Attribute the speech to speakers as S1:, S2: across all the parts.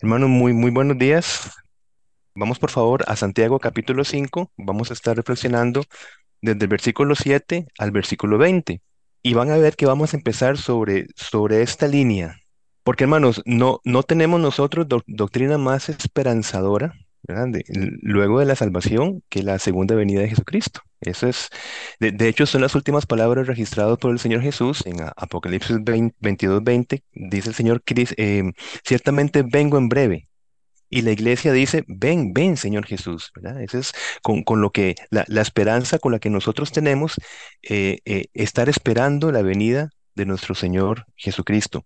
S1: Hermano, muy, muy buenos días. Vamos por favor a Santiago capítulo 5. Vamos a estar reflexionando desde el versículo 7 al versículo 20. Y van a ver que vamos a empezar sobre, sobre esta línea. Porque hermanos, no, no tenemos nosotros doc- doctrina más esperanzadora, luego de la salvación que la segunda venida de Jesucristo. Eso es, de, de hecho, son las últimas palabras registradas por el Señor Jesús en Apocalipsis 20 22, 20. Dice el Señor, em, ciertamente vengo en breve. Y la iglesia dice, ven, ven, Señor Jesús, ¿verdad? Es con, con lo que, la, la esperanza con la que nosotros tenemos, eh, eh, estar esperando la venida de nuestro Señor Jesucristo.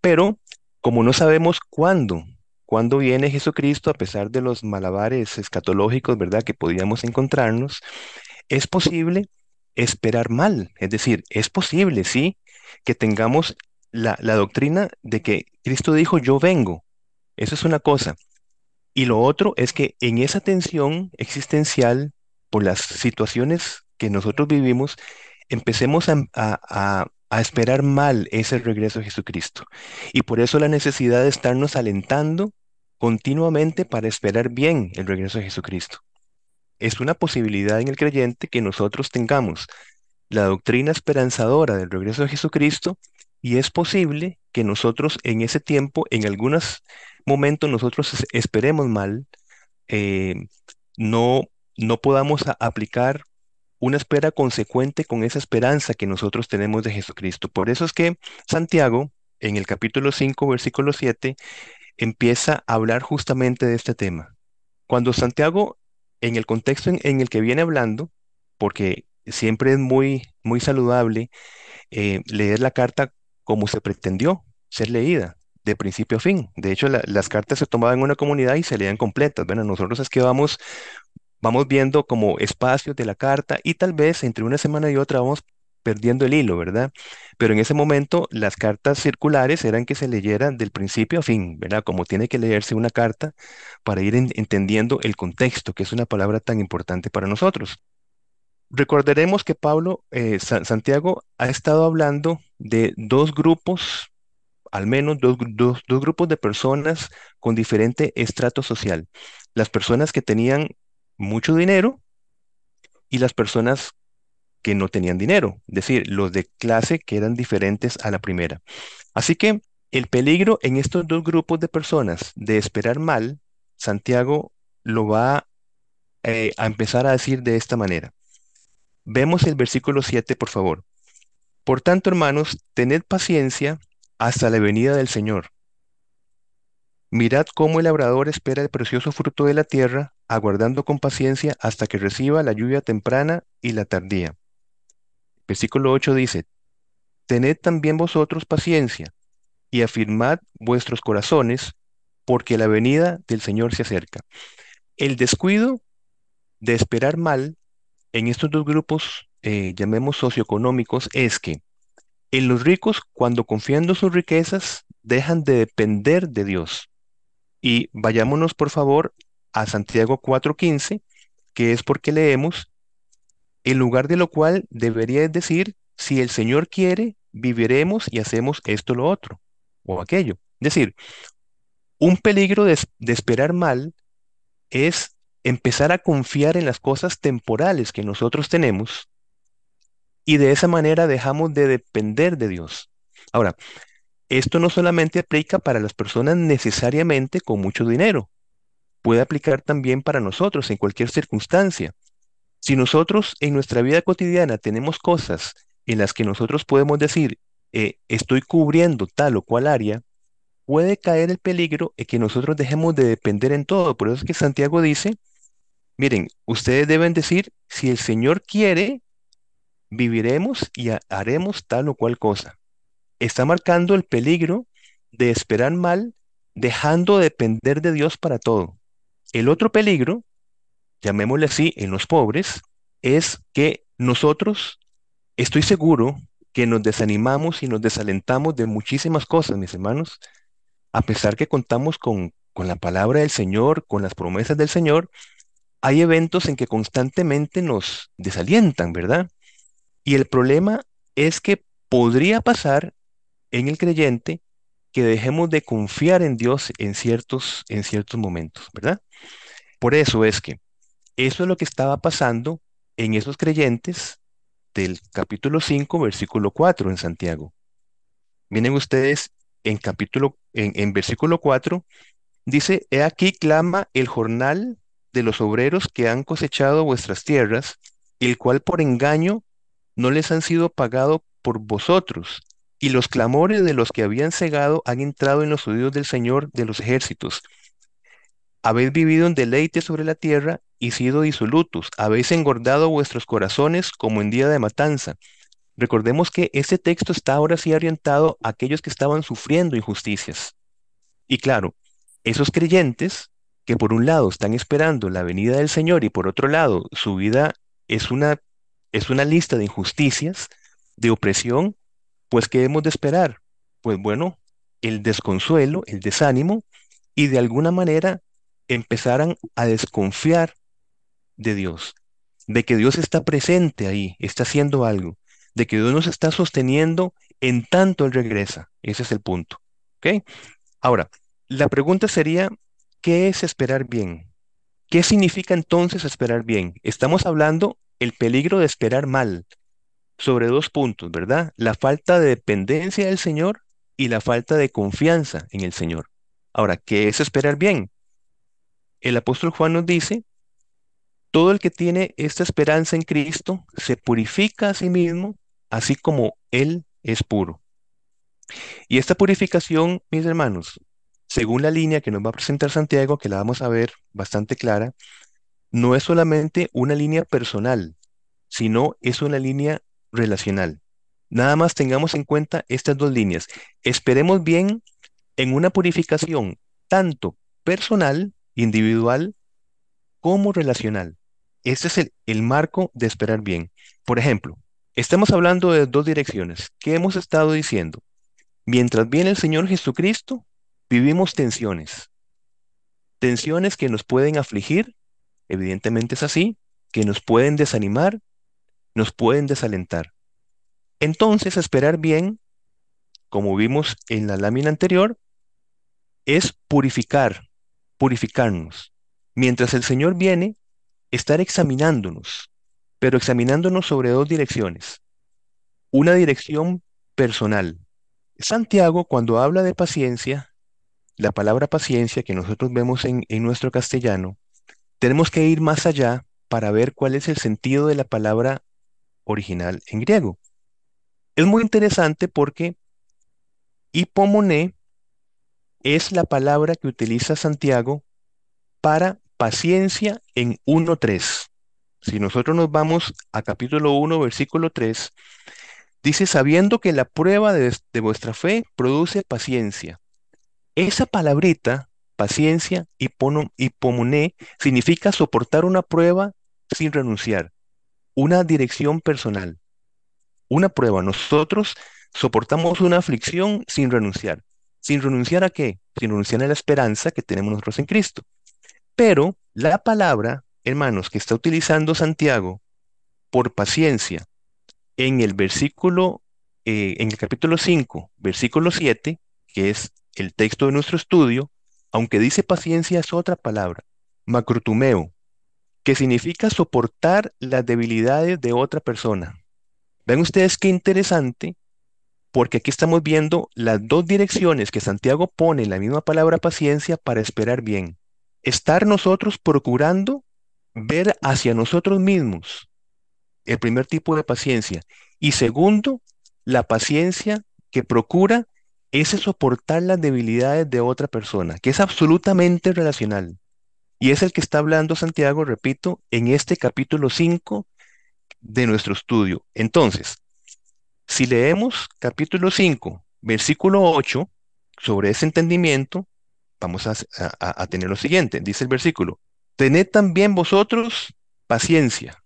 S1: Pero como no sabemos cuándo, cuándo viene Jesucristo, a pesar de los malabares escatológicos, ¿verdad?, que podíamos encontrarnos, es posible esperar mal. Es decir, es posible, sí, que tengamos la, doctrina de que Cristo dijo, yo vengo. Eso es una cosa. Y lo otro es que en esa tensión existencial, por las situaciones que nosotros vivimos, empecemos a, a- a- esperar mal ese regreso a Jesucristo. Y por eso la necesidad de estarnos alentando continuamente para esperar bien el regreso a Jesucristo. Es una posibilidad en el creyente que nosotros tengamos la doctrina esperanzadora del regreso de Jesucristo y es posible que nosotros en ese tiempo, en algunos momentos, nosotros es- esperemos mal, eh, no, no podamos aplicar una espera consecuente con esa esperanza que nosotros tenemos de Jesucristo. Por eso es que Santiago, en el capítulo 5, versículo 7, empieza a hablar justamente de este tema. Cuando Santiago, en el contexto en, el que viene hablando, porque siempre es muy, muy saludable eh, leer la carta como se pretendió ser leída, de principio a fin. De hecho, la- las cartas se tomaban en una comunidad y se leían completas. Bueno, nosotros es que vamos, vamos viendo como espacios de la carta y tal vez entre una semana y otra vamos perdiendo el hilo, ¿verdad? Pero en ese momento las cartas circulares eran que se leyeran del principio a fin, ¿verdad? Como tiene que leerse una carta para ir en- entendiendo el contexto, que es una palabra tan importante para nosotros. Recordaremos que Pablo, eh, Sa- Santiago, ha estado hablando de dos grupos, al menos dos, dos- dos grupos de personas con diferente estrato social. Las personas que tenían mucho dinero y las personas que no tenían dinero, es decir, los de clase que eran diferentes a la primera. Así que el peligro en estos dos grupos de personas de esperar mal, Santiago lo va eh, a empezar a decir de esta manera. Vemos el versículo 7, por favor. Por tanto, hermanos, tened paciencia hasta la venida del Señor. Mirad cómo el labrador espera el precioso fruto de la tierra, aguardando con paciencia hasta que reciba la lluvia temprana y la tardía. Versículo 8 dice, Tened también vosotros paciencia y afirmad vuestros corazones, porque la venida del Señor se acerca. El descuido de esperar mal en estos dos grupos, eh, llamemos socioeconómicos, es que en los ricos, cuando confiando sus riquezas, dejan de depender de Dios. Y vayámonos, por favor, a Santiago 4:15, que es porque leemos, en lugar de lo cual debería decir, si el Señor quiere, viviremos y hacemos esto, lo otro, o aquello. Es decir, un peligro de, de esperar mal es empezar a confiar en las cosas temporales que nosotros tenemos y de esa manera dejamos de depender de Dios. Ahora, esto no solamente aplica para las personas necesariamente con mucho dinero, puede aplicar también para nosotros en cualquier circunstancia. Si nosotros en nuestra vida cotidiana tenemos cosas en las que nosotros podemos decir, eh, estoy cubriendo tal o cual área, puede caer el peligro en que nosotros dejemos de depender en todo. Por eso es que Santiago dice, miren, ustedes deben decir, si el Señor quiere, viviremos y ha- haremos tal o cual cosa. Está marcando el peligro de esperar mal, dejando de depender de Dios para todo. El otro peligro, llamémosle así, en los pobres, es que nosotros, estoy seguro que nos desanimamos y nos desalentamos de muchísimas cosas, mis hermanos, a pesar que contamos con, con la palabra del Señor, con las promesas del Señor, hay eventos en que constantemente nos desalientan, ¿verdad? Y el problema es que podría pasar en el creyente que dejemos de confiar en Dios en ciertos, en ciertos momentos, ¿verdad? Por eso es que eso es lo que estaba pasando en esos creyentes del capítulo 5, versículo 4 en Santiago. Miren ustedes en capítulo, en, versículo 4, dice, He aquí clama el jornal de los obreros que han cosechado vuestras tierras, el cual por engaño no les han sido pagado por vosotros, y los clamores de los que habían cegado han entrado en los oídos del Señor de los ejércitos. Habéis vivido en deleite sobre la tierra y sido disolutos, habéis engordado vuestros corazones como en día de matanza. Recordemos que este texto está ahora sí orientado a aquellos que estaban sufriendo injusticias. Y claro, esos creyentes que por un lado están esperando la venida del Señor y por otro lado su vida es una, es una lista de injusticias, de opresión, pues ¿qué hemos de esperar? Pues bueno, el desconsuelo, el desánimo y de alguna manera empezaran a desconfiar de Dios, de que Dios está presente ahí, está haciendo algo, de que Dios nos está sosteniendo en tanto Él regresa. Ese es el punto. ¿Ok? Ahora, la pregunta sería, ¿qué es esperar bien? ¿Qué significa entonces esperar bien? Estamos hablando el peligro de esperar mal sobre dos puntos, ¿verdad? La falta de dependencia del Señor y la falta de confianza en el Señor. Ahora, ¿qué es esperar bien? El apóstol Juan nos dice todo el que tiene esta esperanza en Cristo se purifica a sí mismo, así como Él es puro. Y esta purificación, mis hermanos, según la línea que nos va a presentar Santiago, que la vamos a ver bastante clara, no es solamente una línea personal, sino es una línea relacional. Nada más tengamos en cuenta estas dos líneas. Esperemos bien en una purificación tanto personal, individual, como relacional. Este es el, marco de esperar bien. Por ejemplo, estamos hablando de dos direcciones. ¿Qué hemos estado diciendo? Mientras viene el Señor Jesucristo, vivimos tensiones. Tensiones que nos pueden afligir, evidentemente es así, que nos pueden desanimar, nos pueden desalentar. Entonces, esperar bien, como vimos en la lámina anterior, es purificar, purificarnos. Mientras el Señor viene, estar examinándonos, pero examinándonos sobre dos direcciones. Una dirección personal. Santiago, cuando habla de paciencia, la palabra paciencia que nosotros vemos en, en nuestro castellano, tenemos que ir más allá para ver cuál es el sentido de la palabra original en griego. Es muy interesante porque hipomoné es la palabra que utiliza Santiago para paciencia en 1.3. Si nosotros nos vamos a capítulo 1, versículo 3, dice, sabiendo que la prueba de, vuestra fe produce paciencia. Esa palabrita, paciencia, hipomoné, significa soportar una prueba sin renunciar, una dirección personal, una prueba. Nosotros soportamos una aflicción sin renunciar. ¿Sin renunciar a qué? Sin renunciar a la esperanza que tenemos nosotros en Cristo. Pero la palabra, hermanos, que está utilizando Santiago por paciencia en el versículo, eh, en el capítulo 5, versículo 7, que es el texto de nuestro estudio, aunque dice paciencia es otra palabra, macrotumeo, que significa soportar las debilidades de otra persona. Ven ustedes qué interesante, porque aquí estamos viendo las dos direcciones que Santiago pone en la misma palabra paciencia para esperar bien estar nosotros procurando ver hacia nosotros mismos el primer tipo de paciencia. Y segundo, la paciencia que procura es soportar las debilidades de otra persona, que es absolutamente relacional. Y es el que está hablando Santiago, repito, en este capítulo 5 de nuestro estudio. Entonces, si leemos capítulo 5, versículo 8, sobre ese entendimiento, vamos a, tener lo siguiente, dice el versículo, tened también vosotros paciencia.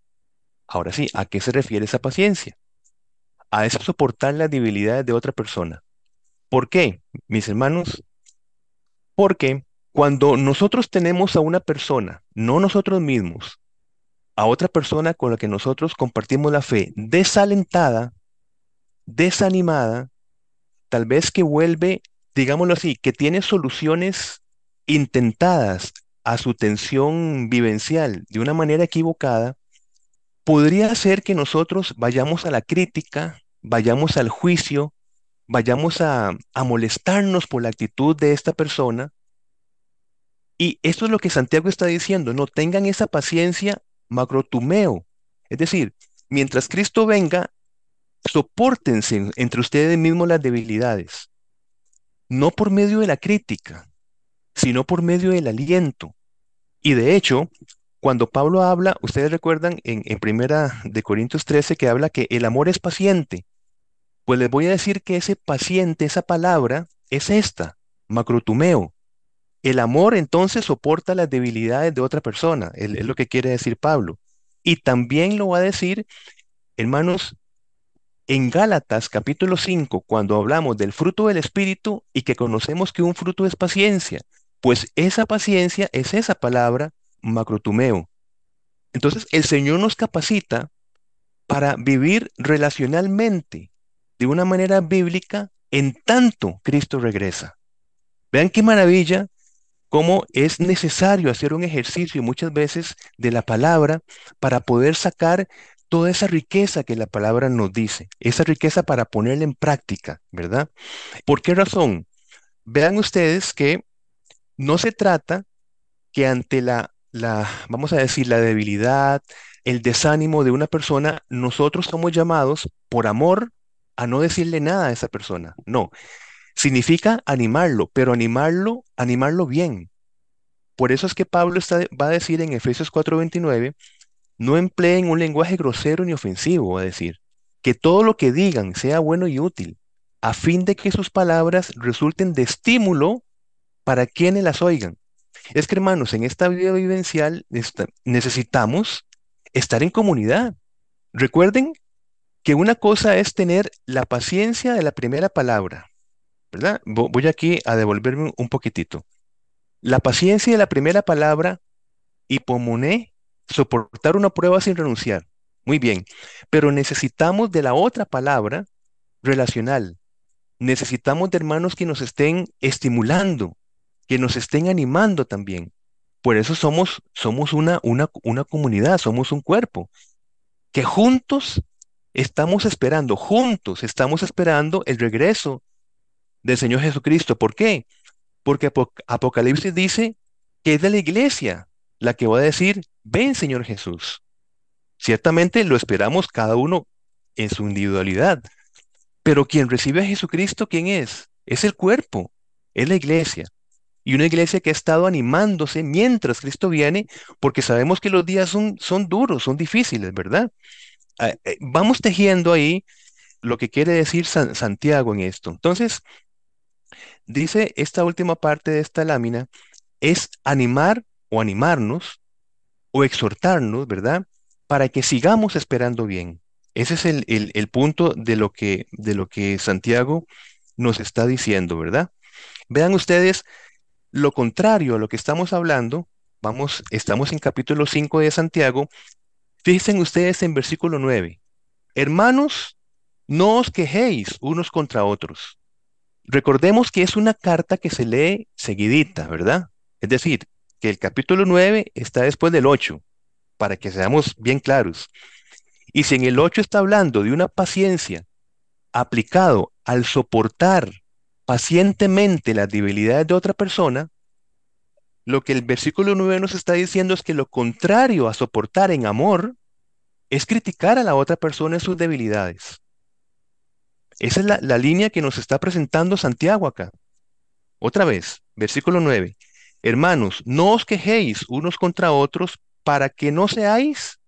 S1: Ahora sí, ¿a qué se refiere esa paciencia? A eso soportar las debilidades de otra persona. ¿Por qué, mis hermanos? Porque cuando nosotros tenemos a una persona, no nosotros mismos, a otra persona con la que nosotros compartimos la fe, desalentada, desanimada, tal vez que vuelve digámoslo así, que tiene soluciones intentadas a su tensión vivencial de una manera equivocada, podría ser que nosotros vayamos a la crítica, vayamos al juicio, vayamos a, a molestarnos por la actitud de esta persona. Y esto es lo que Santiago está diciendo, no tengan esa paciencia macrotumeo. Es decir, mientras Cristo venga, soportense entre ustedes mismos las debilidades, no por medio de la crítica, sino por medio del aliento. Y de hecho, cuando Pablo habla, ustedes recuerdan en, en Primera de Corintios 13 que habla que el amor es paciente. Pues les voy a decir que ese paciente, esa palabra, es esta, macrotumeo. El amor entonces soporta las debilidades de otra persona, es, es lo que quiere decir Pablo. Y también lo va a decir, hermanos, en Gálatas capítulo 5, cuando hablamos del fruto del Espíritu y que conocemos que un fruto es paciencia, pues esa paciencia es esa palabra macrotumeo. Entonces el Señor nos capacita para vivir relacionalmente de una manera bíblica en tanto Cristo regresa. Vean qué maravilla cómo es necesario hacer un ejercicio muchas veces de la palabra para poder sacar toda esa riqueza que la palabra nos dice, esa riqueza para ponerla en práctica, ¿verdad? ¿Por qué razón? Vean ustedes que no se trata que ante la, la, vamos a decir, la debilidad, el desánimo de una persona, nosotros somos llamados por amor a no decirle nada a esa persona. No, significa animarlo, pero animarlo, animarlo bien. Por eso es que Pablo está, va a decir en Efesios 4:29, no empleen un lenguaje grosero ni ofensivo, a decir, que todo lo que digan sea bueno y útil, a fin de que sus palabras resulten de estímulo para quienes las oigan. Es que, hermanos, en esta vida vivencial necesitamos estar en comunidad. Recuerden que una cosa es tener la paciencia de la primera palabra, ¿verdad? Voy aquí a devolverme un poquitito. La paciencia de la primera palabra, hipomoné, soportar una prueba sin renunciar. Muy bien, pero necesitamos de la otra palabra relacional. Necesitamos de hermanos que nos estén estimulando, que nos estén animando también. Por eso somos, somos una, una, una comunidad, somos un cuerpo, que juntos estamos esperando, juntos estamos esperando el regreso del Señor Jesucristo. ¿Por qué? Porque Apocalipsis dice que es de la iglesia la que va a decir, ven Señor Jesús. Ciertamente lo esperamos cada uno en su individualidad, pero quien recibe a Jesucristo, ¿quién es? Es el cuerpo, es la iglesia. Y una iglesia que ha estado animándose mientras Cristo viene, porque sabemos que los días son, son duros, son difíciles, ¿verdad? Ah, eh, vamos tejiendo ahí lo que quiere decir Santiago en esto. Entonces, dice esta última parte de esta lámina, es animar o animarnos o exhortarnos, ¿verdad? Para que sigamos esperando bien. Ese es el, el punto de lo, que, de lo que Santiago nos está diciendo, ¿verdad? Vean ustedes lo contrario a lo que estamos hablando, vamos, estamos en capítulo 5 de Santiago, fíjense ustedes en versículo 9, hermanos, no os quejéis unos contra otros. Recordemos que es una carta que se lee seguidita, ¿verdad? Es decir, que el capítulo 9 está después del 8, para que seamos bien claros. Y si en el 8 está hablando de una paciencia aplicado al soportar pacientemente las debilidades de otra persona, lo que el versículo 9 nos está diciendo es que lo contrario a soportar en amor es criticar a la otra persona en sus debilidades. Esa es la, la línea que nos está presentando Santiago acá. Otra vez, versículo 9. Hermanos, no os quejéis unos contra otros para que no seáis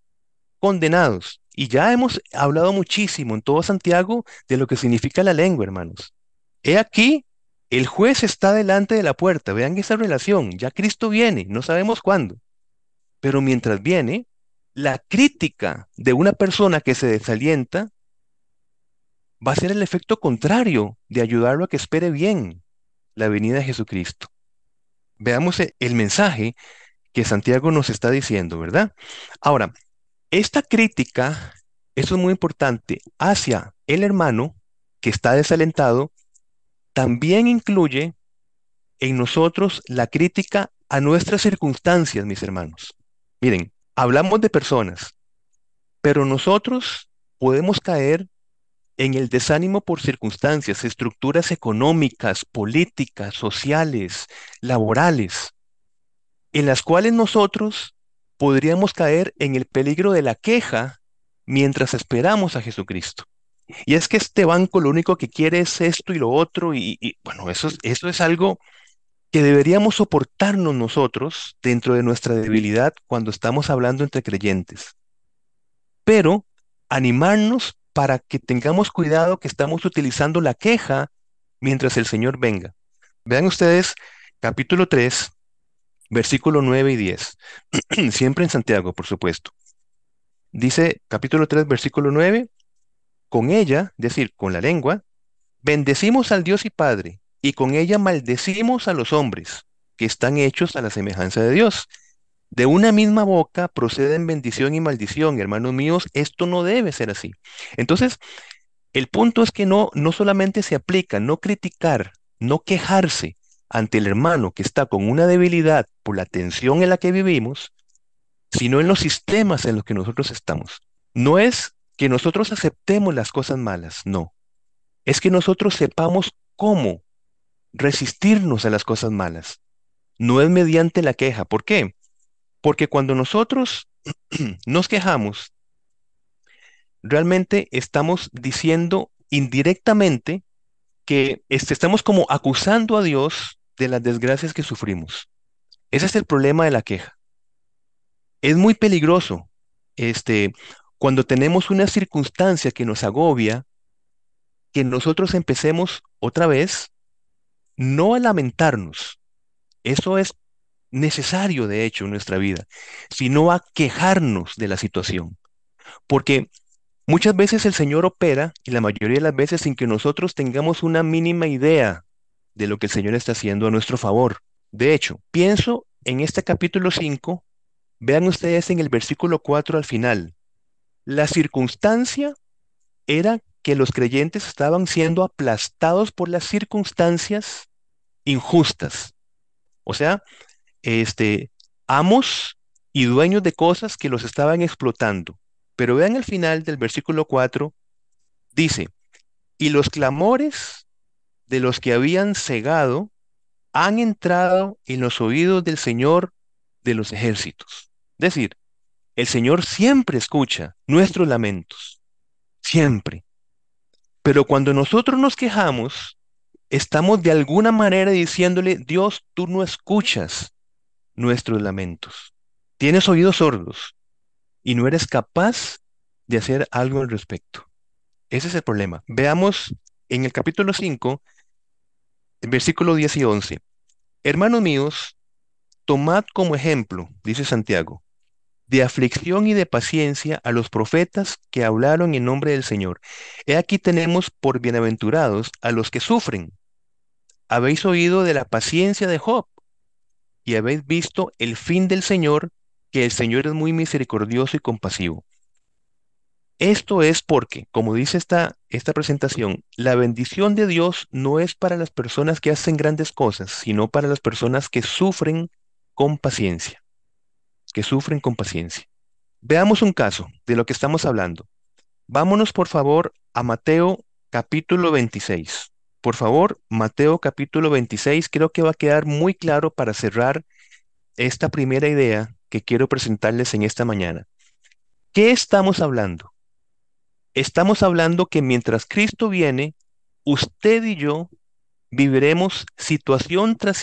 S1: condenados. Y ya hemos hablado muchísimo en todo Santiago de lo que significa la lengua, hermanos. He aquí, el juez está delante de la puerta. Vean esa relación. Ya Cristo viene, no sabemos cuándo. Pero mientras viene, la crítica de una persona que se desalienta va a ser el efecto contrario de ayudarlo a que espere bien la venida de Jesucristo. Veamos e, el mensaje que Santiago nos está diciendo, ¿verdad? Ahora, esta crítica, eso es muy importante, hacia el hermano que está desalentado, también incluye en nosotros la crítica a nuestras circunstancias, mis hermanos. Miren, hablamos de personas, pero nosotros podemos caer en el desánimo por circunstancias, estructuras económicas, políticas, sociales, laborales, en las cuales nosotros podríamos caer en el peligro de la queja mientras esperamos a Jesucristo. Y es que este banco lo único que quiere es esto y lo otro, y, bueno, eso, eso es algo que deberíamos soportarnos nosotros dentro de nuestra debilidad cuando estamos hablando entre creyentes. Pero animarnos para que tengamos cuidado que estamos utilizando la queja mientras el Señor venga. Vean ustedes capítulo 3, versículo 9 y 10. Siempre en Santiago, por supuesto. Dice capítulo 3, versículo 9, con ella, es decir, con la lengua, bendecimos al Dios y Padre, y con ella maldecimos a los hombres, que están hechos a la semejanza de Dios. De una misma boca proceden bendición y maldición, hermanos míos, esto no debe ser así. Entonces, el punto es que no, no solamente se aplica no criticar, no quejarse ante el hermano que está con una debilidad por la tensión en la que vivimos, sino en los sistemas en los que nosotros estamos. No es que nosotros aceptemos las cosas malas, no. Es que nosotros sepamos cómo resistirnos a las cosas malas. No es mediante la queja. ¿Por qué? Porque cuando nosotros nos quejamos, realmente estamos diciendo indirectamente que este, estamos como acusando a Dios de las desgracias que sufrimos. Ese es el problema de la queja. Es muy peligroso este, cuando tenemos una circunstancia que nos agobia, que nosotros empecemos otra vez no a lamentarnos. Eso es necesario, de hecho, en nuestra vida, sino a quejarnos de la situación. Porque muchas veces el Señor opera, y la mayoría de las veces sin que nosotros tengamos una mínima idea de lo que el Señor está haciendo a nuestro favor. De hecho, pienso en este capítulo 5, vean ustedes en el versículo 4 al final, la circunstancia era que los creyentes estaban siendo aplastados por las circunstancias injustas. O sea, este, amos y dueños de cosas que los estaban explotando. Pero vean el final del versículo 4, dice, y los clamores de los que habían cegado han entrado en los oídos del Señor de los ejércitos. Es decir, el Señor siempre escucha nuestros lamentos, siempre. Pero cuando nosotros nos quejamos, estamos de alguna manera diciéndole, Dios, tú no escuchas nuestros lamentos. Tienes oídos sordos y no eres capaz de hacer algo al respecto. Ese es el problema. Veamos en el capítulo 5, el versículo 10 y 11. Hermanos míos, tomad como ejemplo, dice Santiago, de aflicción y de paciencia a los profetas que hablaron en nombre del Señor. He aquí tenemos por bienaventurados a los que sufren. Habéis oído de la paciencia de Job y habéis visto el fin del Señor, que el Señor es muy misericordioso y compasivo. Esto es porque, como dice esta, esta presentación, la bendición de Dios no es para las personas que hacen grandes cosas, sino para las personas que sufren con paciencia que sufren con paciencia. Veamos un caso de lo que estamos hablando. Vámonos por favor a Mateo capítulo 26. Por favor, Mateo capítulo 26 creo que va a quedar muy claro para cerrar esta primera idea que quiero presentarles en esta mañana. ¿Qué estamos hablando? Estamos hablando que mientras Cristo viene, usted y yo viviremos situación tras,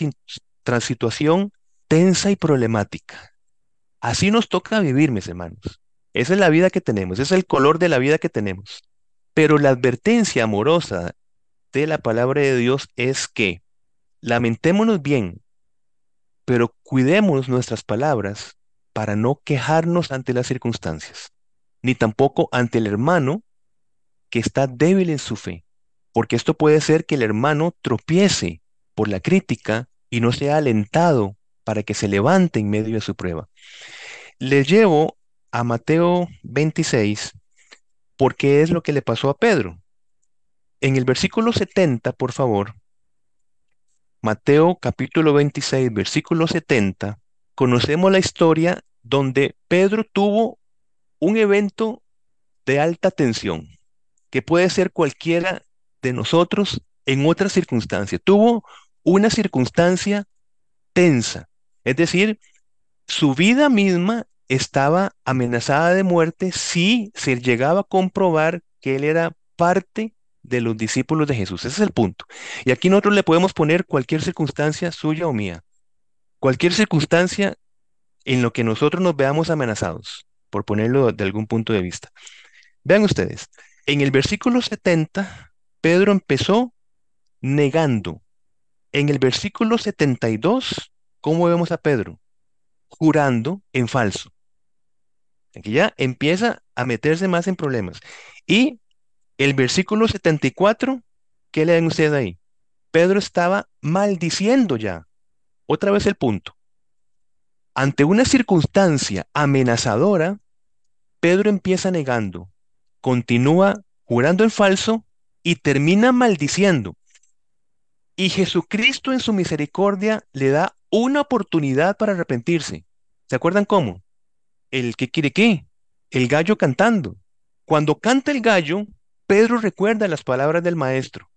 S1: tras situación tensa y problemática. Así nos toca vivir, mis hermanos. Esa es la vida que tenemos, es el color de la vida que tenemos. Pero la advertencia amorosa de la palabra de Dios es que lamentémonos bien, pero cuidemos nuestras palabras para no quejarnos ante las circunstancias, ni tampoco ante el hermano que está débil en su fe, porque esto puede ser que el hermano tropiece por la crítica y no sea alentado para que se levante en medio de su prueba. Les llevo a Mateo 26 porque es lo que le pasó a Pedro. En el versículo 70, por favor, Mateo capítulo 26, versículo 70, conocemos la historia donde Pedro tuvo un evento de alta tensión, que puede ser cualquiera de nosotros en otra circunstancia. Tuvo una circunstancia tensa, es decir, su vida misma estaba amenazada de muerte si se llegaba a comprobar que él era parte de los discípulos de Jesús. Ese es el punto. Y aquí nosotros le podemos poner cualquier circunstancia suya o mía, cualquier circunstancia en lo que nosotros nos veamos amenazados, por ponerlo de algún punto de vista. Vean ustedes, en el versículo 70, Pedro empezó negando. En el versículo 72, ¿cómo vemos a Pedro? Jurando en falso. Aquí ya empieza a meterse más en problemas. Y el versículo 74, ¿qué leen ustedes ahí? Pedro estaba maldiciendo ya. Otra vez el punto. Ante una circunstancia amenazadora, Pedro empieza negando, continúa jurando en falso y termina maldiciendo. Y Jesucristo en su misericordia le da una oportunidad para arrepentirse. ¿Se acuerdan cómo? El que quiere qué? El gallo cantando. Cuando canta el gallo, Pedro recuerda las palabras del maestro.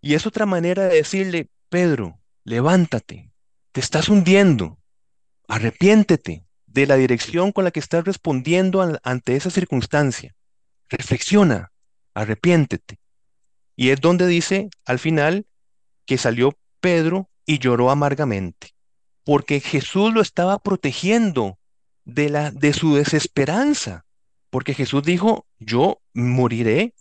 S1: Y es otra manera de decirle, Pedro, levántate, te estás hundiendo, arrepiéntete de la dirección con la que estás respondiendo ante esa circunstancia. Reflexiona, arrepiéntete. Y es donde dice al final que salió Pedro y lloró amargamente, porque Jesús lo estaba protegiendo de, la, de su desesperanza, porque Jesús dijo, yo moriré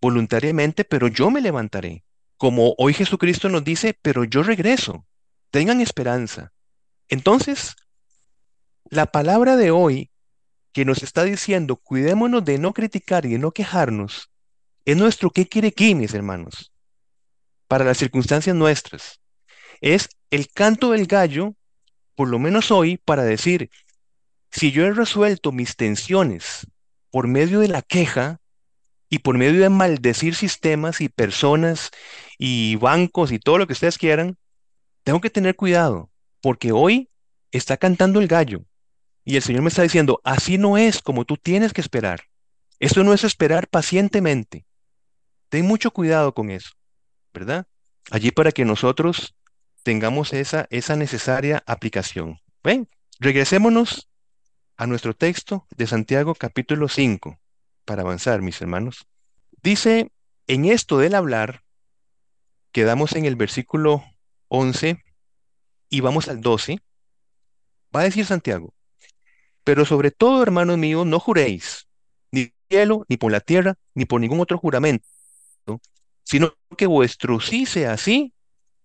S1: voluntariamente, pero yo me levantaré. Como hoy Jesucristo nos dice, pero yo regreso. Tengan esperanza. Entonces, la palabra de hoy que nos está diciendo, cuidémonos de no criticar y de no quejarnos, es nuestro qué quiere aquí, mis hermanos, para las circunstancias nuestras. Es el canto del gallo, por lo menos hoy, para decir, si yo he resuelto mis tensiones por medio de la queja y por medio de maldecir sistemas y personas y bancos y todo lo que ustedes quieran, tengo que tener cuidado, porque hoy está cantando el gallo y el Señor me está diciendo, así no es como tú tienes que esperar. Esto no es esperar pacientemente. Ten mucho cuidado con eso, ¿verdad? Allí para que nosotros tengamos esa, esa necesaria aplicación. ¿Ven? Regresémonos a nuestro texto de Santiago capítulo 5 para avanzar, mis hermanos. Dice, en esto del hablar, quedamos en el versículo 11 y vamos al 12. Va a decir Santiago, pero sobre todo, hermanos míos, no juréis, ni por cielo, ni por la tierra, ni por ningún otro juramento, sino que vuestro sí sea sí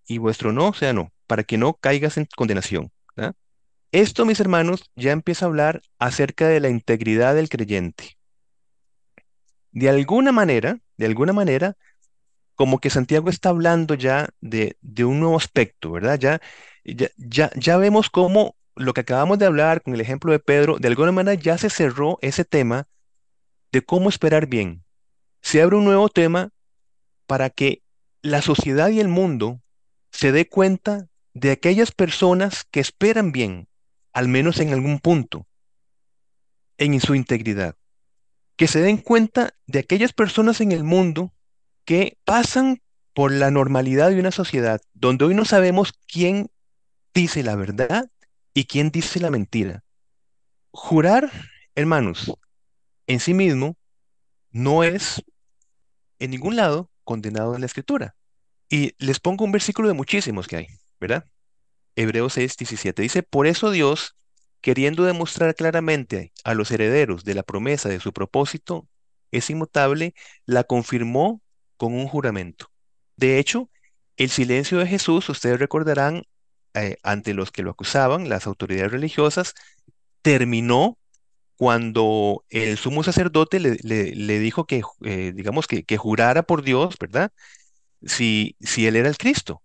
S1: y vuestro no sea no, para que no caigas en condenación. Esto, mis hermanos, ya empieza a hablar acerca de la integridad del creyente. De alguna manera, de alguna manera, como que Santiago está hablando ya de, un nuevo aspecto, ¿verdad? Ya, ya, ya vemos cómo lo que acabamos de hablar con el ejemplo de Pedro, de alguna manera ya se cerró ese tema de cómo esperar bien. Se abre un nuevo tema para que la sociedad y el mundo se dé cuenta de aquellas personas que esperan bien, al menos en algún punto, en su integridad. Que se den cuenta de aquellas personas en el mundo que pasan por la normalidad de una sociedad, donde hoy no sabemos quién dice la verdad y quién dice la mentira. Jurar, hermanos, en sí mismo no es en ningún lado condenado en la escritura. Y les pongo un versículo de muchísimos que hay, ¿verdad? Hebreos 6, 17 dice, por eso Dios, queriendo demostrar claramente a los herederos de la promesa de su propósito, es inmutable, la confirmó con un juramento. De hecho, el silencio de Jesús, ustedes recordarán, eh, ante los que lo acusaban, las autoridades religiosas, terminó cuando el sumo sacerdote le, le- dijo que, eh, digamos, que, que jurara por Dios, ¿verdad? Si, si él era el Cristo.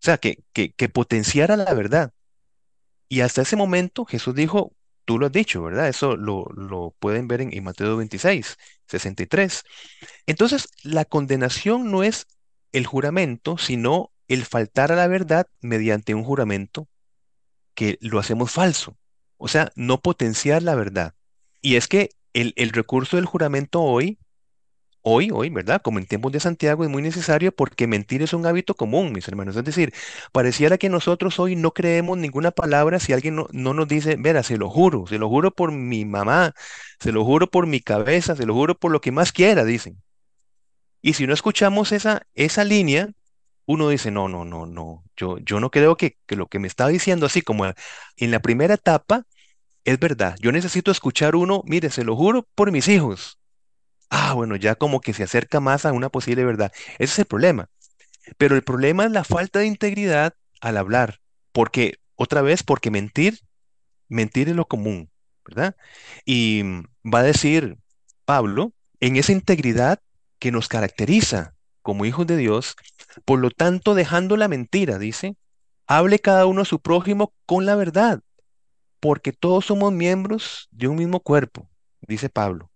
S1: O sea, que, que, potenciara la verdad. Y hasta ese momento Jesús dijo, tú lo has dicho, ¿verdad? Eso lo, lo pueden ver en, en Mateo 26, 63. Entonces, la condenación no es el juramento, sino el faltar a la verdad mediante un juramento que lo hacemos falso. O sea, no potenciar la verdad. Y es que el, el recurso del juramento hoy Hoy, hoy, ¿verdad? Como en tiempos de Santiago es muy necesario porque mentir es un hábito común, mis hermanos. Es decir, pareciera que nosotros hoy no creemos ninguna palabra si alguien no, no nos dice, verá, se lo juro, se lo juro por mi mamá, se lo juro por mi cabeza, se lo juro por lo que más quiera, dicen. Y si no escuchamos esa, esa línea, uno dice, no, no, no, no, yo, yo no creo que, que lo que me está diciendo así como en la primera etapa es verdad. Yo necesito escuchar uno, mire, se lo juro por mis hijos. Ah, bueno, ya como que se acerca más a una posible verdad. Ese es el problema. Pero el problema es la falta de integridad al hablar. Porque, otra vez, porque mentir, mentir es lo común, ¿verdad? Y mm, va a decir Pablo, en esa integridad que nos caracteriza como hijos de Dios, por lo tanto, dejando la mentira, dice, hable cada uno a su prójimo con la verdad, porque todos somos miembros de un mismo cuerpo, dice Pablo.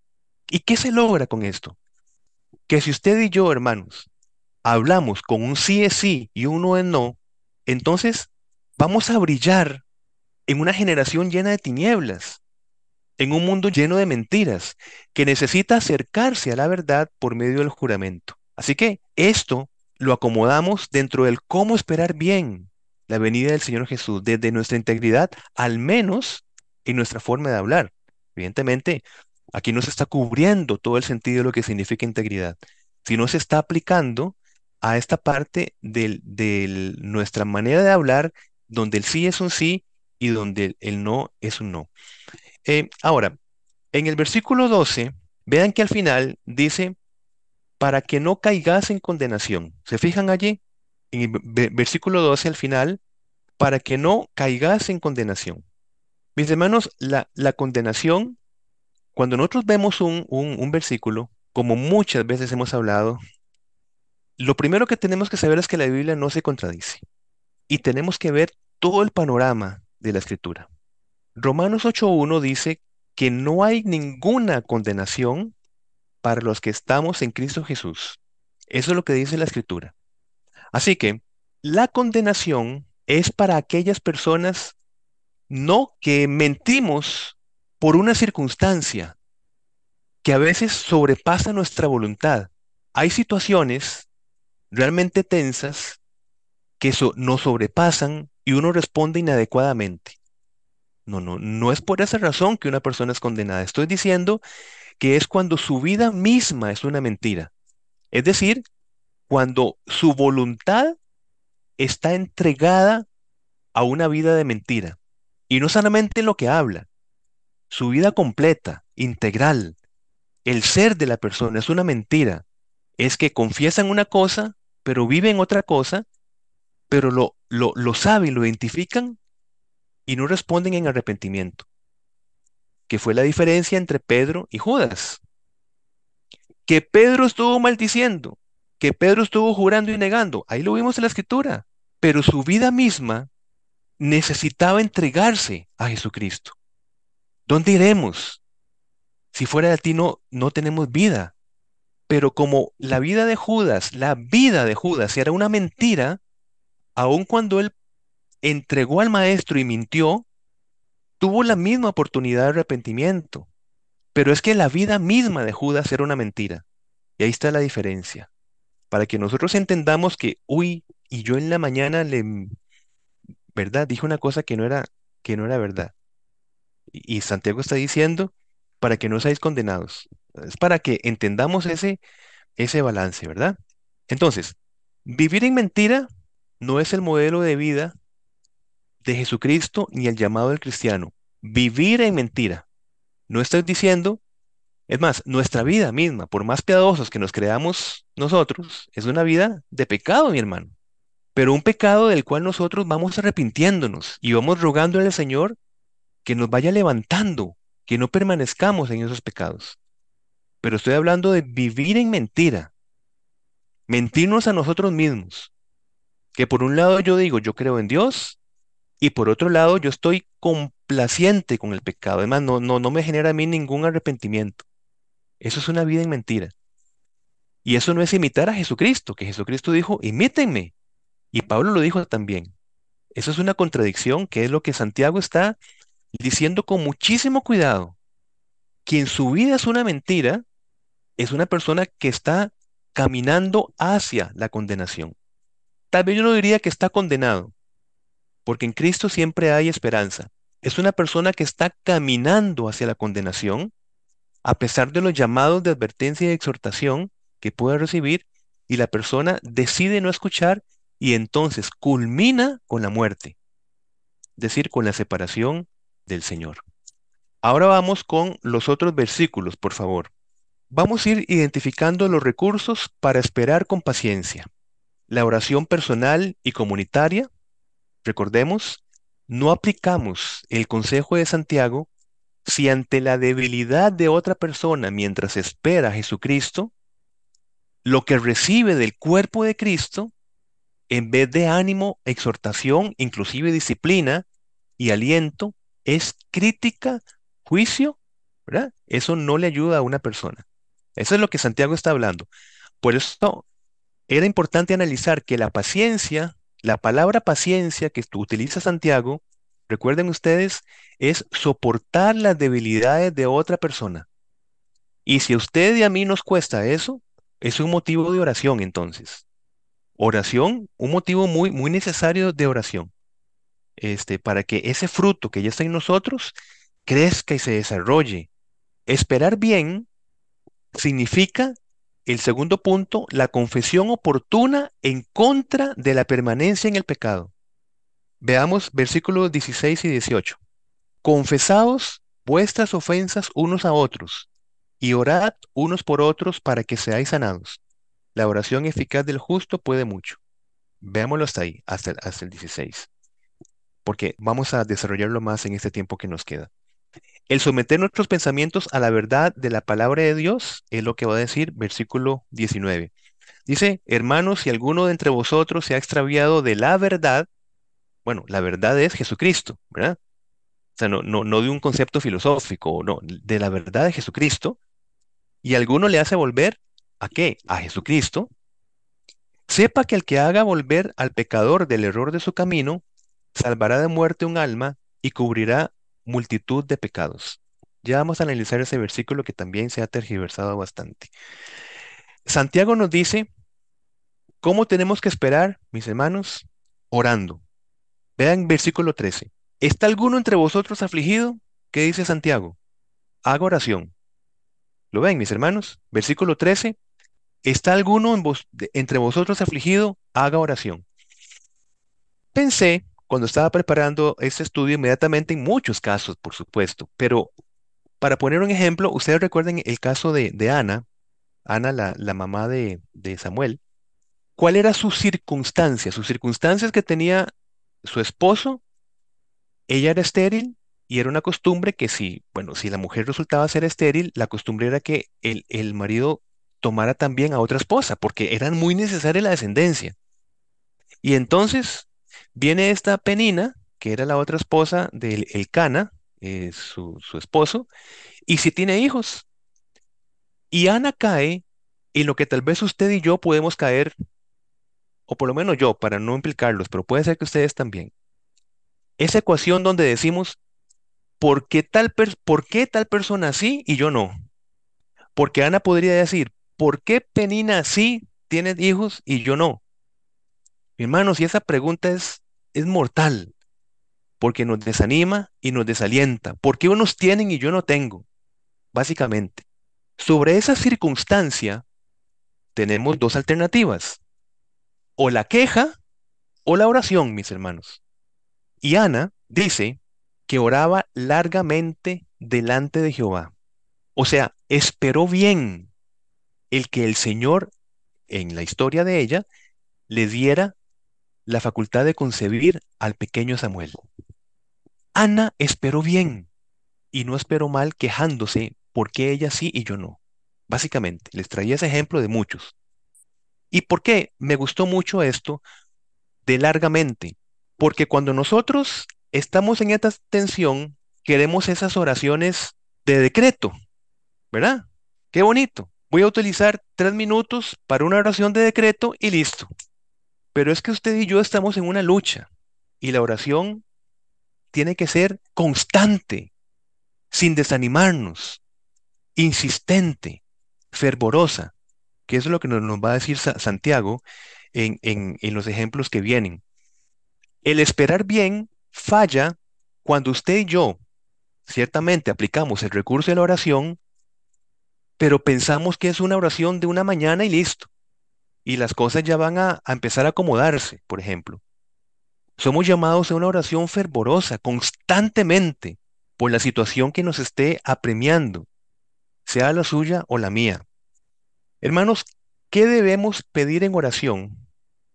S1: ¿Y qué se logra con esto? Que si usted y yo, hermanos, hablamos con un sí es sí y un no es no, entonces vamos a brillar en una generación llena de tinieblas, en un mundo lleno de mentiras, que necesita acercarse a la verdad por medio del juramento. Así que esto lo acomodamos dentro del cómo esperar bien la venida del Señor Jesús, desde nuestra integridad, al menos en nuestra forma de hablar. Evidentemente, aquí no se está cubriendo todo el sentido de lo que significa integridad, sino se está aplicando a esta parte de nuestra manera de hablar, donde el sí es un sí y donde el no es un no. Eh, ahora, en el versículo 12, vean que al final dice, para que no caigas en condenación. ¿Se fijan allí? En el versículo 12 al final, para que no caigas en condenación. Mis hermanos, la, condenación, cuando nosotros vemos un, un versículo, como muchas veces hemos hablado, lo primero que tenemos que saber es que la Biblia no se contradice y tenemos que ver todo el panorama de la escritura. Romanos 8.1 dice que no hay ninguna condenación para los que estamos en Cristo Jesús. Eso es lo que dice la escritura. Así que la condenación es para aquellas personas no que mentimos por una circunstancia que a veces sobrepasa nuestra voluntad. Hay situaciones realmente tensas que nos sobrepasan y uno responde inadecuadamente. No, no, no es por esa razón que una persona es condenada. Estoy diciendo que es cuando su vida misma es una mentira. Es decir, cuando su voluntad está entregada a una vida de mentira. Y no solamente lo que habla, su vida completa, integral, el ser de la persona es una mentira. Es que confiesan una cosa, pero viven otra cosa, pero lo, lo, lo saben, lo identifican y no responden en arrepentimiento, que fue la diferencia entre Pedro y Judas. Que Pedro estuvo maldiciendo, que Pedro estuvo jurando y negando, ahí lo vimos en la escritura, pero su vida misma necesitaba entregarse a Jesucristo. ¿Dónde iremos? Si fuera de ti no, tenemos vida. Pero como la vida de Judas, la vida de Judas era una mentira, aun cuando él entregó al maestro y mintió, tuvo la misma oportunidad de arrepentimiento. Pero es que la vida misma de Judas era una mentira. Y ahí está la diferencia. Para que nosotros entendamos que, uy, y yo en la mañana le, ¿verdad? Dije una cosa que no era, que no era verdad. Y, Santiago está diciendo, para que no seáis condenados. Es para que entendamos ese, ese balance, ¿verdad? Entonces, vivir en mentira no es el modelo de vida de Jesucristo ni el llamado del cristiano. Vivir en mentira. No estoy diciendo, es más, nuestra vida misma, por más piadosos que nos creamos nosotros, es una vida de pecado, mi hermano. Pero un pecado del cual nosotros vamos arrepintiéndonos y vamos rogándole al Señor que nos vaya levantando, que no permanezcamos en esos pecados. Pero estoy hablando de vivir en mentira, mentirnos a nosotros mismos. Que por un lado yo digo, yo creo en Dios, y por otro lado, yo estoy complaciente con el pecado. Además, no, no, no me genera a mí ningún arrepentimiento. Eso es una vida en mentira. Y eso no es imitar a Jesucristo, que Jesucristo dijo, imítenme. Y Pablo lo dijo también. Eso es una contradicción, que es lo que Santiago está diciendo con muchísimo cuidado. Quien su vida es una mentira, es una persona que está caminando hacia la condenación. Tal vez yo no diría que está condenado, porque en Cristo siempre hay esperanza. Es una persona que está caminando hacia la condenación, a pesar de los llamados de advertencia y exhortación que puede recibir, y la persona decide no escuchar y entonces culmina con la muerte, es decir, con la separación del Señor. Ahora vamos con los otros versículos, por favor. Vamos a ir identificando los recursos para esperar con paciencia. La oración personal y comunitaria. Recordemos, no aplicamos el consejo de Santiago si ante la debilidad de otra persona mientras espera a Jesucristo, lo que recibe del cuerpo de Cristo, en vez de ánimo, exhortación, inclusive disciplina y aliento, es crítica, juicio, ¿verdad? Eso no le ayuda a una persona. Eso es lo que Santiago está hablando. Por eso era importante analizar que la paciencia, la palabra paciencia que utiliza Santiago, recuerden ustedes, es soportar las debilidades de otra persona. Y si a usted y a mí nos cuesta eso, es un motivo de oración entonces. Oración, un motivo muy, muy necesario de oración. Este, para que ese fruto que ya está en nosotros crezca y se desarrolle. Esperar bien significa, el segundo punto, la confesión oportuna en contra de la permanencia en el pecado. Veamos versículos 16 y 18. Confesaos vuestras ofensas unos a otros y orad unos por otros para que seáis sanados. La oración eficaz del justo puede mucho. Veámoslo hasta ahí, hasta, hasta el 16, porque vamos a desarrollarlo más en este tiempo que nos queda. El someter nuestros pensamientos a la verdad de la palabra de Dios es lo que va a decir versículo 19. Dice, hermanos, si alguno de entre vosotros se ha extraviado de la verdad, bueno, la verdad es Jesucristo, ¿verdad? O sea, no, no, no de un concepto filosófico, no, de la verdad de Jesucristo, y alguno le hace volver a qué? A Jesucristo. Sepa que el que haga volver al pecador del error de su camino, salvará de muerte un alma y cubrirá multitud de pecados. Ya vamos a analizar ese versículo que también se ha tergiversado bastante. Santiago nos dice, ¿cómo tenemos que esperar, mis hermanos? Orando. Vean versículo 13. ¿Está alguno entre vosotros afligido? ¿Qué dice Santiago? Haga oración. ¿Lo ven, mis hermanos? Versículo 13. ¿Está alguno entre vosotros afligido? Haga oración. Pensé cuando estaba preparando este estudio inmediatamente en muchos casos, por supuesto, pero para poner un ejemplo, ustedes recuerden el caso de, Ana, Ana, la, la mamá de, de Samuel, ¿cuál era su circunstancia? Sus circunstancias que tenía su esposo, ella era estéril y era una costumbre que si, bueno, si la mujer resultaba ser estéril, la costumbre era que el, el marido tomara también a otra esposa, porque era muy necesaria la descendencia. Y entonces Viene esta Penina, que era la otra esposa del Elcana, eh, su, esposo, y si tiene hijos. Y Ana cae en lo que tal vez usted y yo podemos caer, o por lo menos yo, para no implicarlos, pero puede ser que ustedes también. Esa ecuación donde decimos, ¿por qué tal, ¿por qué tal persona sí y yo no? Porque Ana podría decir, ¿por qué Penina sí tiene hijos y yo no? Hermanos, y esa pregunta es es mortal, porque nos desanima y nos desalienta. ¿Por qué unos tienen y yo no tengo? Básicamente. Sobre esa circunstancia tenemos dos alternativas. O la queja o la oración, mis hermanos. Y Ana dice que oraba largamente delante de Jehová. O sea, esperó bien el que el Señor, en la historia de ella, le diera la facultad de concebir al pequeño Samuel. Ana esperó bien y no esperó mal quejándose porque ella sí y yo no. Básicamente, les traía ese ejemplo de muchos. ¿Y por qué me gustó mucho esto de largamente? Porque cuando nosotros estamos en esta tensión, queremos esas oraciones de decreto, ¿verdad? Qué bonito. Voy a utilizar tres minutos para una oración de decreto y listo. Pero es que usted y yo estamos en una lucha y la oración tiene que ser constante, sin desanimarnos, insistente, fervorosa, que es lo que nos, va a decir Sa- Santiago en los ejemplos que vienen. El esperar bien falla cuando usted y yo ciertamente aplicamos el recurso de la oración, pero pensamos que es una oración de una mañana y listo. Y las cosas ya van a, a empezar a acomodarse, por ejemplo. Somos llamados a una oración fervorosa, constantemente, por la situación que nos esté apremiando, sea la suya o la mía. Hermanos, ¿qué debemos pedir en oración?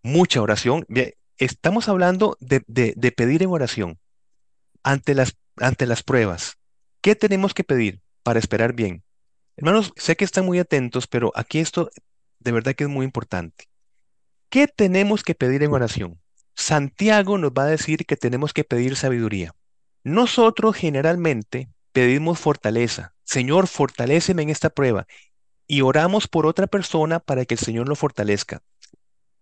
S1: Mucha oración. Estamos hablando de, de- de pedir en oración ante las, ante las pruebas. ¿Qué tenemos que pedir para esperar bien? Hermanos, sé que están muy atentos, pero aquí esto de verdad que es muy importante. ¿Qué tenemos que pedir en oración? Santiago nos va a decir que tenemos que pedir sabiduría. Nosotros generalmente pedimos fortaleza. Señor, fortaléceme en esta prueba. Y oramos por otra persona para que el Señor lo fortalezca.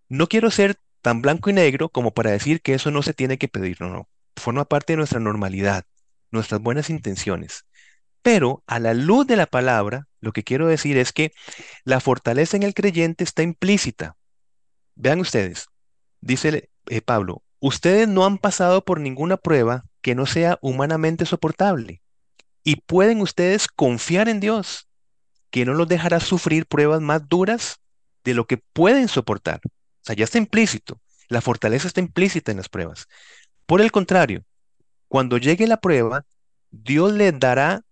S1: No quiero ser tan blanco y negro como para decir que eso no se tiene que pedir, no, no. Forma parte de nuestra normalidad, nuestras buenas intenciones. Pero a la luz de la palabra, lo que quiero decir es que la fortaleza en el creyente está implícita. Vean ustedes, dice eh, Pablo, ustedes no han pasado por ninguna prueba que no sea humanamente soportable y pueden ustedes confiar en Dios, que no los dejará sufrir pruebas más duras de lo que pueden soportar. O sea, ya está implícito. La fortaleza está implícita en las pruebas. Por el contrario, cuando llegue la prueba, Dios les dará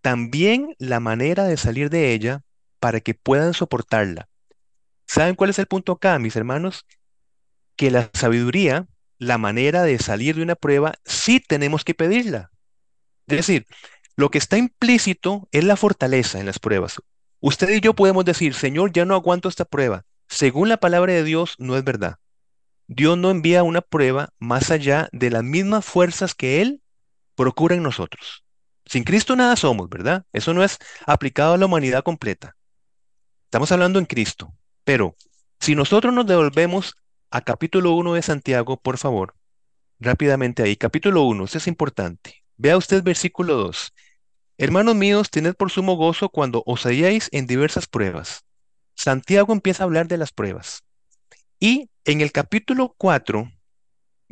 S1: también la manera de salir de ella para que puedan soportarla. ¿Saben cuál es el punto acá, mis hermanos? Que la sabiduría, la manera de salir de una prueba, sí tenemos que pedirla. Es decir, lo que está implícito es la fortaleza en las pruebas. Usted y yo podemos decir, Señor, ya no aguanto esta prueba. Según la palabra de Dios, no es verdad. Dios no envía una prueba más allá de las mismas fuerzas que Él procura en nosotros. Sin Cristo nada somos, ¿verdad? Eso no es aplicado a la humanidad completa. Estamos hablando en Cristo. Pero si nosotros nos devolvemos a capítulo 1 de Santiago, por favor, rápidamente ahí. Capítulo 1, esto es importante. Vea usted versículo 2. Hermanos míos, tened por sumo gozo cuando os halléis en diversas pruebas. Santiago empieza a hablar de las pruebas. Y en el capítulo 4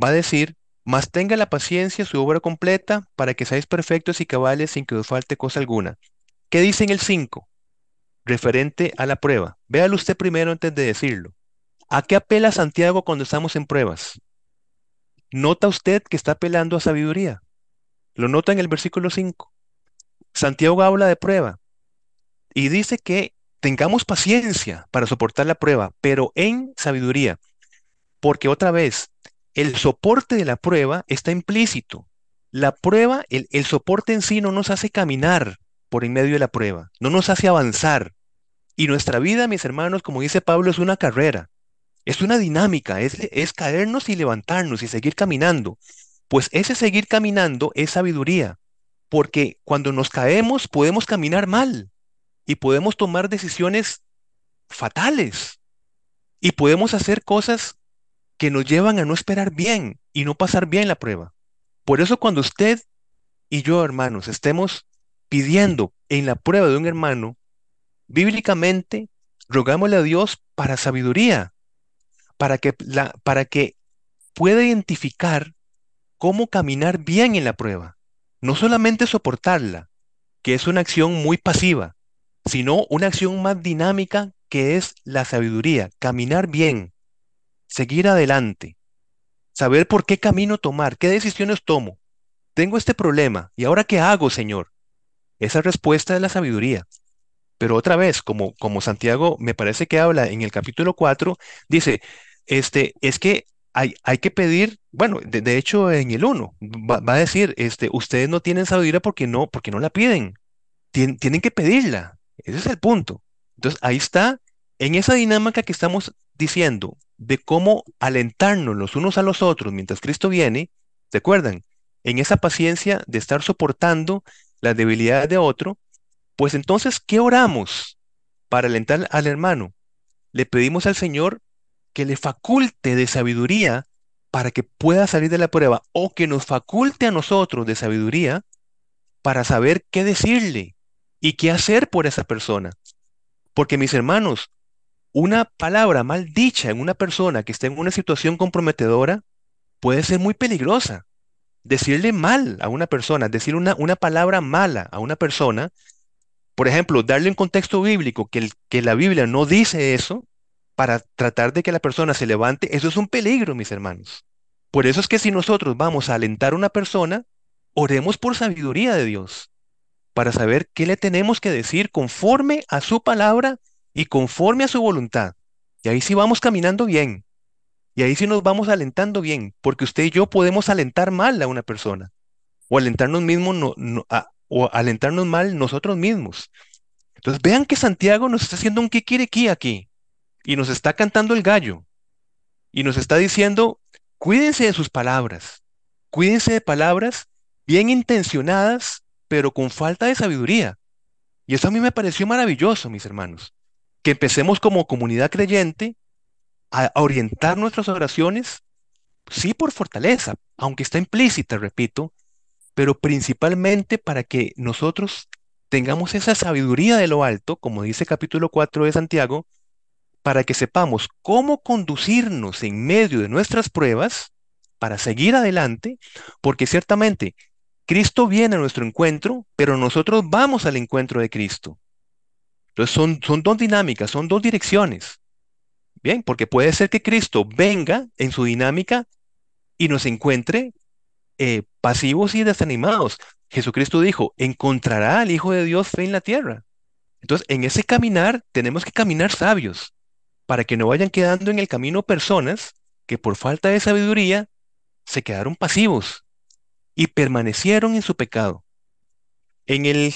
S1: va a decir, mas tenga la paciencia su obra completa para que seáis perfectos y cabales sin que os falte cosa alguna. ¿Qué dice en el 5? Referente a la prueba. Véalo usted primero antes de decirlo. ¿A qué apela Santiago cuando estamos en pruebas? Nota usted que está apelando a sabiduría. Lo nota en el versículo 5. Santiago habla de prueba y dice que tengamos paciencia para soportar la prueba, pero en sabiduría. Porque otra vez, el soporte de la prueba está implícito. La prueba, el, soporte en sí no nos hace caminar por en medio de la prueba, no nos hace avanzar. Y nuestra vida, mis hermanos, como dice Pablo, es una carrera, es una dinámica, es caernos y levantarnos y seguir caminando. Pues ese seguir caminando es sabiduría, porque cuando nos caemos podemos caminar mal y podemos tomar decisiones fatales y podemos hacer cosas que nos llevan a no esperar bien y no pasar bien la prueba. Por eso cuando usted y yo, hermanos, estemos pidiendo en la prueba de un hermano, bíblicamente rogámosle a Dios para sabiduría, para que, la, para que pueda identificar cómo caminar bien en la prueba. No solamente soportarla, que es una acción muy pasiva, sino una acción más dinámica que es la sabiduría, caminar bien, seguir adelante, saber por qué camino tomar, qué decisiones tomo. Tengo este problema, ¿y ahora qué hago, Señor? Esa respuesta es la sabiduría. Pero otra vez, como, como Santiago me parece que habla en el capítulo 4, dice, este, es que hay, hay que pedir, bueno, de, hecho en el 1 va, a decir, este, ustedes no tienen sabiduría porque no, porque no la piden, Tien- tienen que pedirla. Ese es el punto. Entonces ahí está, en esa dinámica que estamos diciendo de cómo alentarnos los unos a los otros mientras Cristo viene, ¿se acuerdan? En esa paciencia de estar soportando las debilidades de otro, pues entonces, ¿qué oramos para alentar al hermano? Le pedimos al Señor que le faculte de sabiduría para que pueda salir de la prueba o que nos faculte a nosotros de sabiduría para saber qué decirle y qué hacer por esa persona. Porque mis hermanos, una palabra mal dicha en una persona que está en una situación comprometedora puede ser muy peligrosa. Decirle mal a una persona, decir una, una palabra mala a una persona, por ejemplo, darle un contexto bíblico que, el- que la Biblia no dice eso, para tratar de que la persona se levante, eso es un peligro, mis hermanos. Por eso es que si nosotros vamos a alentar a una persona, oremos por sabiduría de Dios, para saber qué le tenemos que decir conforme a su palabra y conforme a su voluntad. Y ahí sí vamos caminando bien. Y ahí sí nos vamos alentando bien, porque usted y yo podemos alentar mal a una persona, o alentarnos mismos, no- no- o alentarnos mal nosotros mismos. Entonces vean que Santiago nos está haciendo un kikiriki aquí, y nos está cantando el gallo, y nos está diciendo, cuídense de sus palabras, cuídense de palabras bien intencionadas, pero con falta de sabiduría. Y eso a mí me pareció maravilloso, mis hermanos, que empecemos como comunidad creyente a orientar nuestras oraciones sí por fortaleza, aunque está implícita, repito, pero principalmente para que nosotros tengamos esa sabiduría de lo alto, como dice capítulo 4 de Santiago, para que sepamos cómo conducirnos en medio de nuestras pruebas para seguir adelante, porque ciertamente Cristo viene a nuestro encuentro, pero nosotros vamos al encuentro de Cristo. Entonces son, dos dinámicas, son dos direcciones. Bien, porque puede ser que Cristo venga en su dinámica y nos encuentre eh, pasivos y desanimados. Jesucristo dijo, encontrará al Hijo de Dios fe en la tierra. Entonces, en ese caminar tenemos que caminar sabios para que no vayan quedando en el camino personas que por falta de sabiduría se quedaron pasivos y permanecieron en su pecado. En el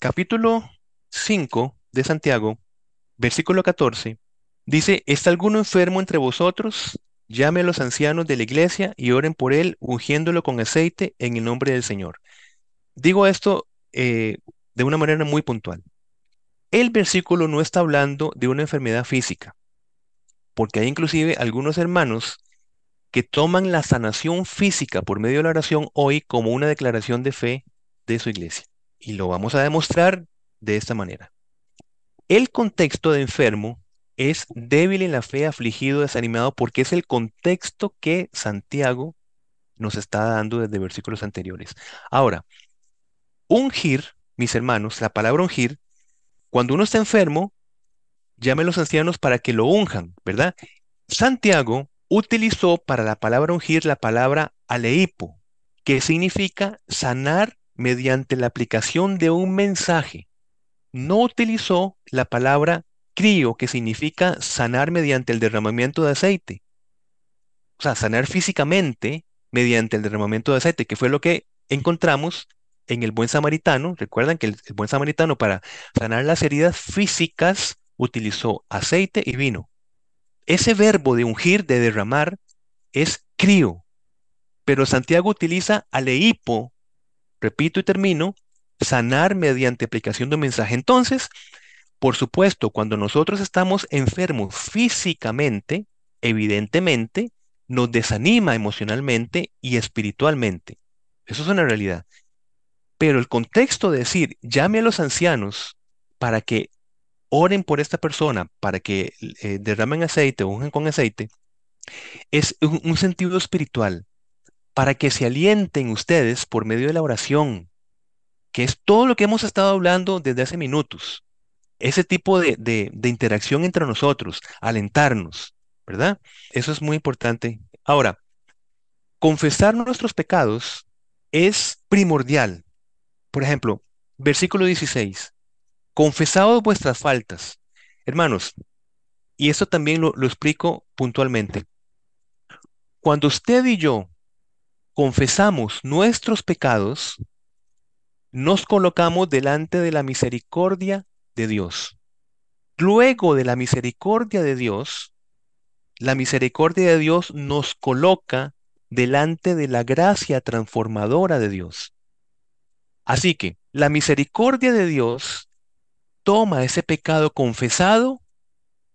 S1: capítulo 5 de Santiago, versículo 14, dice, ¿está alguno enfermo entre vosotros? Llame a los ancianos de la iglesia y oren por él, ungiéndolo con aceite en el nombre del Señor. Digo esto eh, de una manera muy puntual. El versículo no está hablando de una enfermedad física, porque hay inclusive algunos hermanos que toman la sanación física por medio de la oración hoy como una declaración de fe de su iglesia. Y lo vamos a demostrar de esta manera. El contexto de enfermo es débil en la fe, afligido, desanimado, porque es el contexto que Santiago nos está dando desde versículos anteriores. Ahora, ungir, mis hermanos, la palabra ungir, cuando uno está enfermo, llame a los ancianos para que lo unjan, ¿verdad? Santiago utilizó para la palabra ungir la palabra aleipo, que significa sanar mediante la aplicación de un mensaje. No utilizó la palabra crío, que significa sanar mediante el derramamiento de aceite. O sea, sanar físicamente mediante el derramamiento de aceite, que fue lo que encontramos en el buen samaritano. Recuerdan que el, el buen samaritano para sanar las heridas físicas utilizó aceite y vino. Ese verbo de ungir, de derramar, es crío, pero Santiago utiliza aleipo, repito y termino, sanar mediante aplicación de un mensaje. Entonces, por supuesto, cuando nosotros estamos enfermos físicamente, evidentemente, nos desanima emocionalmente y espiritualmente. Eso es una realidad. Pero el contexto de decir, llame a los ancianos para que oren por esta persona, para que eh, derramen aceite o unjan con aceite, es un, un sentido espiritual, para que se alienten ustedes por medio de la oración, que es todo lo que hemos estado hablando desde hace minutos. Ese tipo de, de, interacción entre nosotros, alentarnos, ¿verdad? Eso es muy importante. Ahora, confesar nuestros pecados es primordial. Por ejemplo, versículo 16, confesados vuestras faltas. Hermanos, y esto también lo explico puntualmente. Cuando usted y yo confesamos nuestros pecados, nos colocamos delante de la misericordia de Dios. Luego de la misericordia de Dios, la misericordia de Dios nos coloca delante de la gracia transformadora de Dios. Así que la misericordia de Dios toma ese pecado confesado,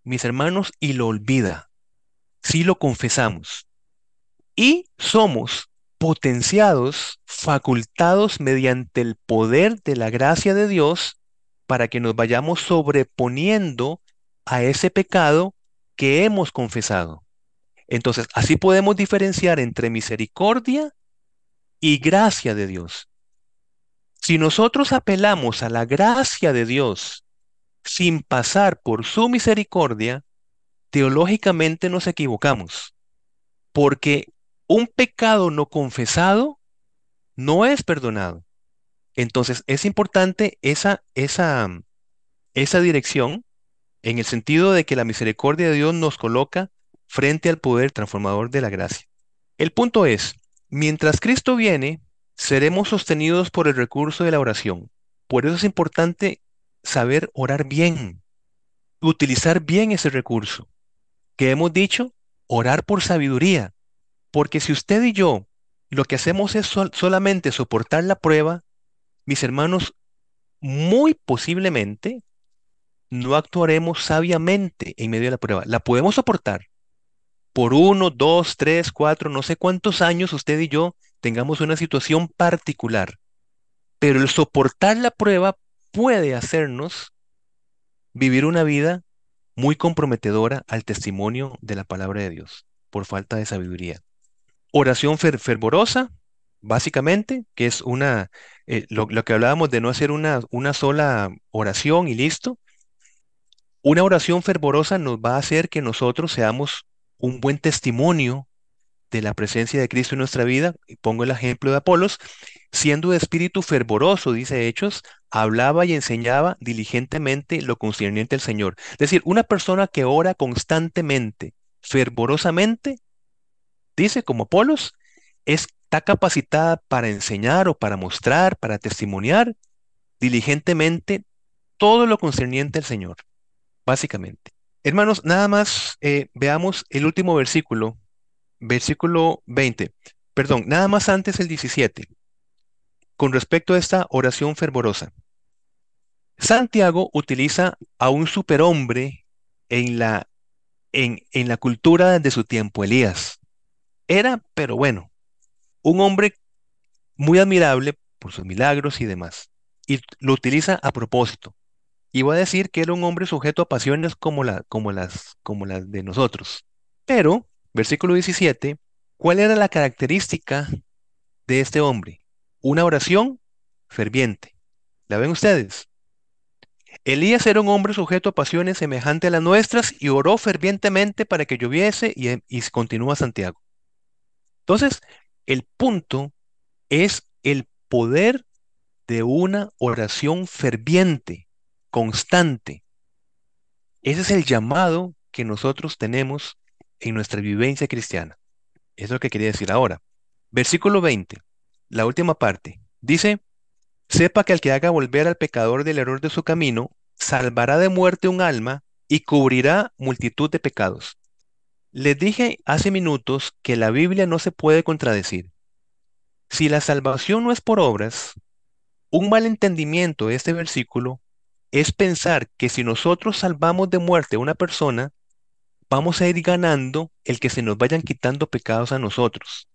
S1: mis hermanos, y lo olvida. si lo confesamos. Y somos potenciados, facultados mediante el poder de la gracia de Dios para que nos vayamos sobreponiendo a ese pecado que hemos confesado. Entonces, así podemos diferenciar entre misericordia y gracia de Dios. Si nosotros apelamos a la gracia de Dios sin pasar por su misericordia, teológicamente nos equivocamos, porque un pecado no confesado no es perdonado. Entonces es importante esa, esa, esa dirección en el sentido de que la misericordia de Dios nos coloca frente al poder transformador de la gracia. El punto es, mientras Cristo viene, seremos sostenidos por el recurso de la oración. Por eso es importante saber orar bien, utilizar bien ese recurso. Que hemos dicho, orar por sabiduría. Porque si usted y yo lo que hacemos es solamente soportar la prueba, mis hermanos, muy posiblemente no actuaremos sabiamente en medio de la prueba. La podemos soportar por uno, dos, tres, cuatro, no sé cuántos años usted y yo tengamos una situación particular. Pero el soportar la prueba puede hacernos vivir una vida muy comprometedora al testimonio de la palabra de Dios por falta de sabiduría. Oración fervorosa, básicamente, que es una, eh, lo, que hablábamos de no hacer una, una sola oración y listo. Una oración fervorosa nos va a hacer que nosotros seamos un buen testimonio de la presencia de Cristo en nuestra vida. Pongo el ejemplo de Apolos, siendo de espíritu fervoroso, dice Hechos, hablaba y enseñaba diligentemente lo concerniente al Señor. Es decir, una persona que ora constantemente, fervorosamente, dice como Apolos, está capacitada para enseñar o para mostrar, para testimoniar diligentemente todo lo concerniente al Señor, básicamente. Hermanos, nada más eh, veamos el último versículo, versículo 20. Perdón, nada más antes el 17, con respecto a esta oración fervorosa. Santiago utiliza a un superhombre en la, en, en la cultura de su tiempo, Elías. Era, pero bueno, un hombre muy admirable por sus milagros y demás. Y lo utiliza a propósito. Iba a decir que era un hombre sujeto a pasiones como las de nosotros. Pero, versículo 17, ¿cuál era la característica de este hombre? Una oración ferviente. ¿La ven ustedes? Elías era un hombre sujeto a pasiones semejantes a las nuestras y oró fervientemente para que lloviese y, y continúa Santiago. Entonces, el punto es el poder de una oración ferviente constante. Ese es el llamado que nosotros tenemos en nuestra vivencia cristiana. Es lo que quería decir ahora. Versículo 20, la última parte. Dice, sepa que al que haga volver al pecador del error de su camino, salvará de muerte un alma y cubrirá multitud de pecados. Les dije hace minutos que la Biblia no se puede contradecir. Si la salvación no es por obras, un mal entendimiento de este versículo es pensar que si nosotros salvamos de muerte a una persona, vamos a ir ganando el que se nos vayan quitando pecados a nosotros.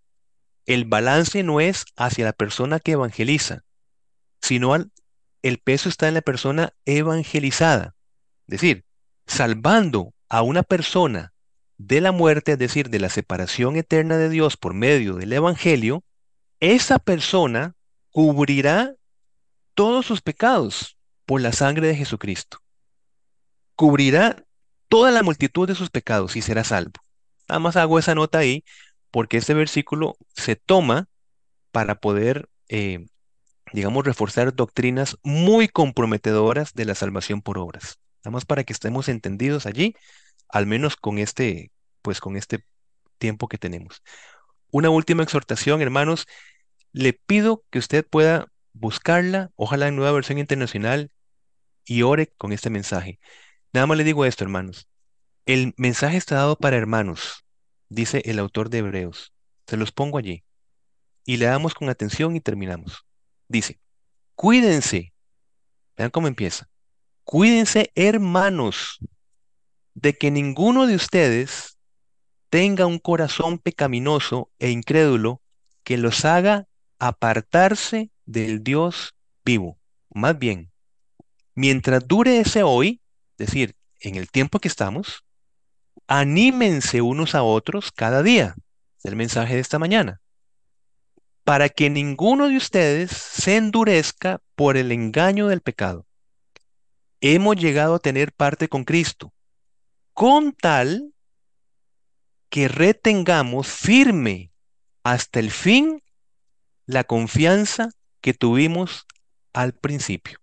S1: El balance no es hacia la persona que evangeliza, sino al, el peso está en la persona evangelizada. Es decir, salvando a una persona de la muerte, es decir, de la separación eterna de Dios por medio del Evangelio, esa persona cubrirá todos sus pecados por la sangre de Jesucristo. Cubrirá toda la multitud de sus pecados y será salvo. Nada más hago esa nota ahí porque este versículo se toma para poder, eh, digamos, reforzar doctrinas muy comprometedoras de la salvación por obras. Nada más para que estemos entendidos allí, al menos con este, pues con este tiempo que tenemos. Una última exhortación, hermanos. Le pido que usted pueda buscarla, ojalá en nueva versión internacional, y ore con este mensaje. Nada más le digo esto, hermanos. El mensaje está dado para hermanos, dice el autor de Hebreos. Se los pongo allí. Y le damos con atención y terminamos. Dice, cuídense. Vean cómo empieza. Cuídense, hermanos, de que ninguno de ustedes tenga un corazón pecaminoso e incrédulo que los haga apartarse del Dios vivo. Más bien, mientras dure ese hoy, es decir, en el tiempo que estamos, anímense unos a otros cada día. Es el mensaje de esta mañana. Para que ninguno de ustedes se endurezca por el engaño del pecado. Hemos llegado a tener parte con Cristo, con tal que retengamos firme hasta el fin la confianza que tuvimos al principio.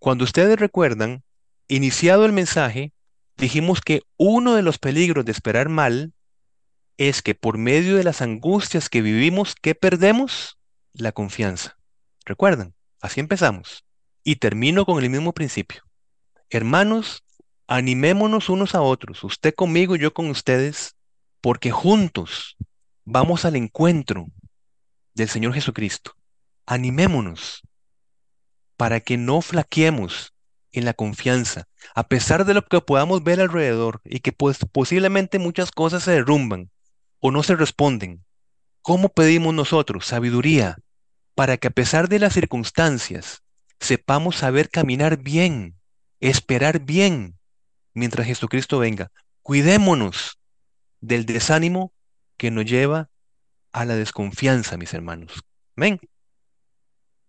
S1: Cuando ustedes recuerdan, iniciado el mensaje, dijimos que uno de los peligros de esperar mal es que por medio de las angustias que vivimos, ¿qué perdemos? La confianza. ¿Recuerdan? Así empezamos. Y termino con el mismo principio. Hermanos, animémonos unos a otros, usted conmigo y yo con ustedes, porque juntos vamos al encuentro del Señor Jesucristo. Animémonos para que no flaqueemos en la confianza, a pesar de lo que podamos ver alrededor y que pues, posiblemente muchas cosas se derrumban o no se responden. ¿Cómo pedimos nosotros sabiduría para que a pesar de las circunstancias sepamos saber caminar bien, esperar bien mientras Jesucristo venga? Cuidémonos del desánimo que nos lleva a la desconfianza, mis hermanos. Ven.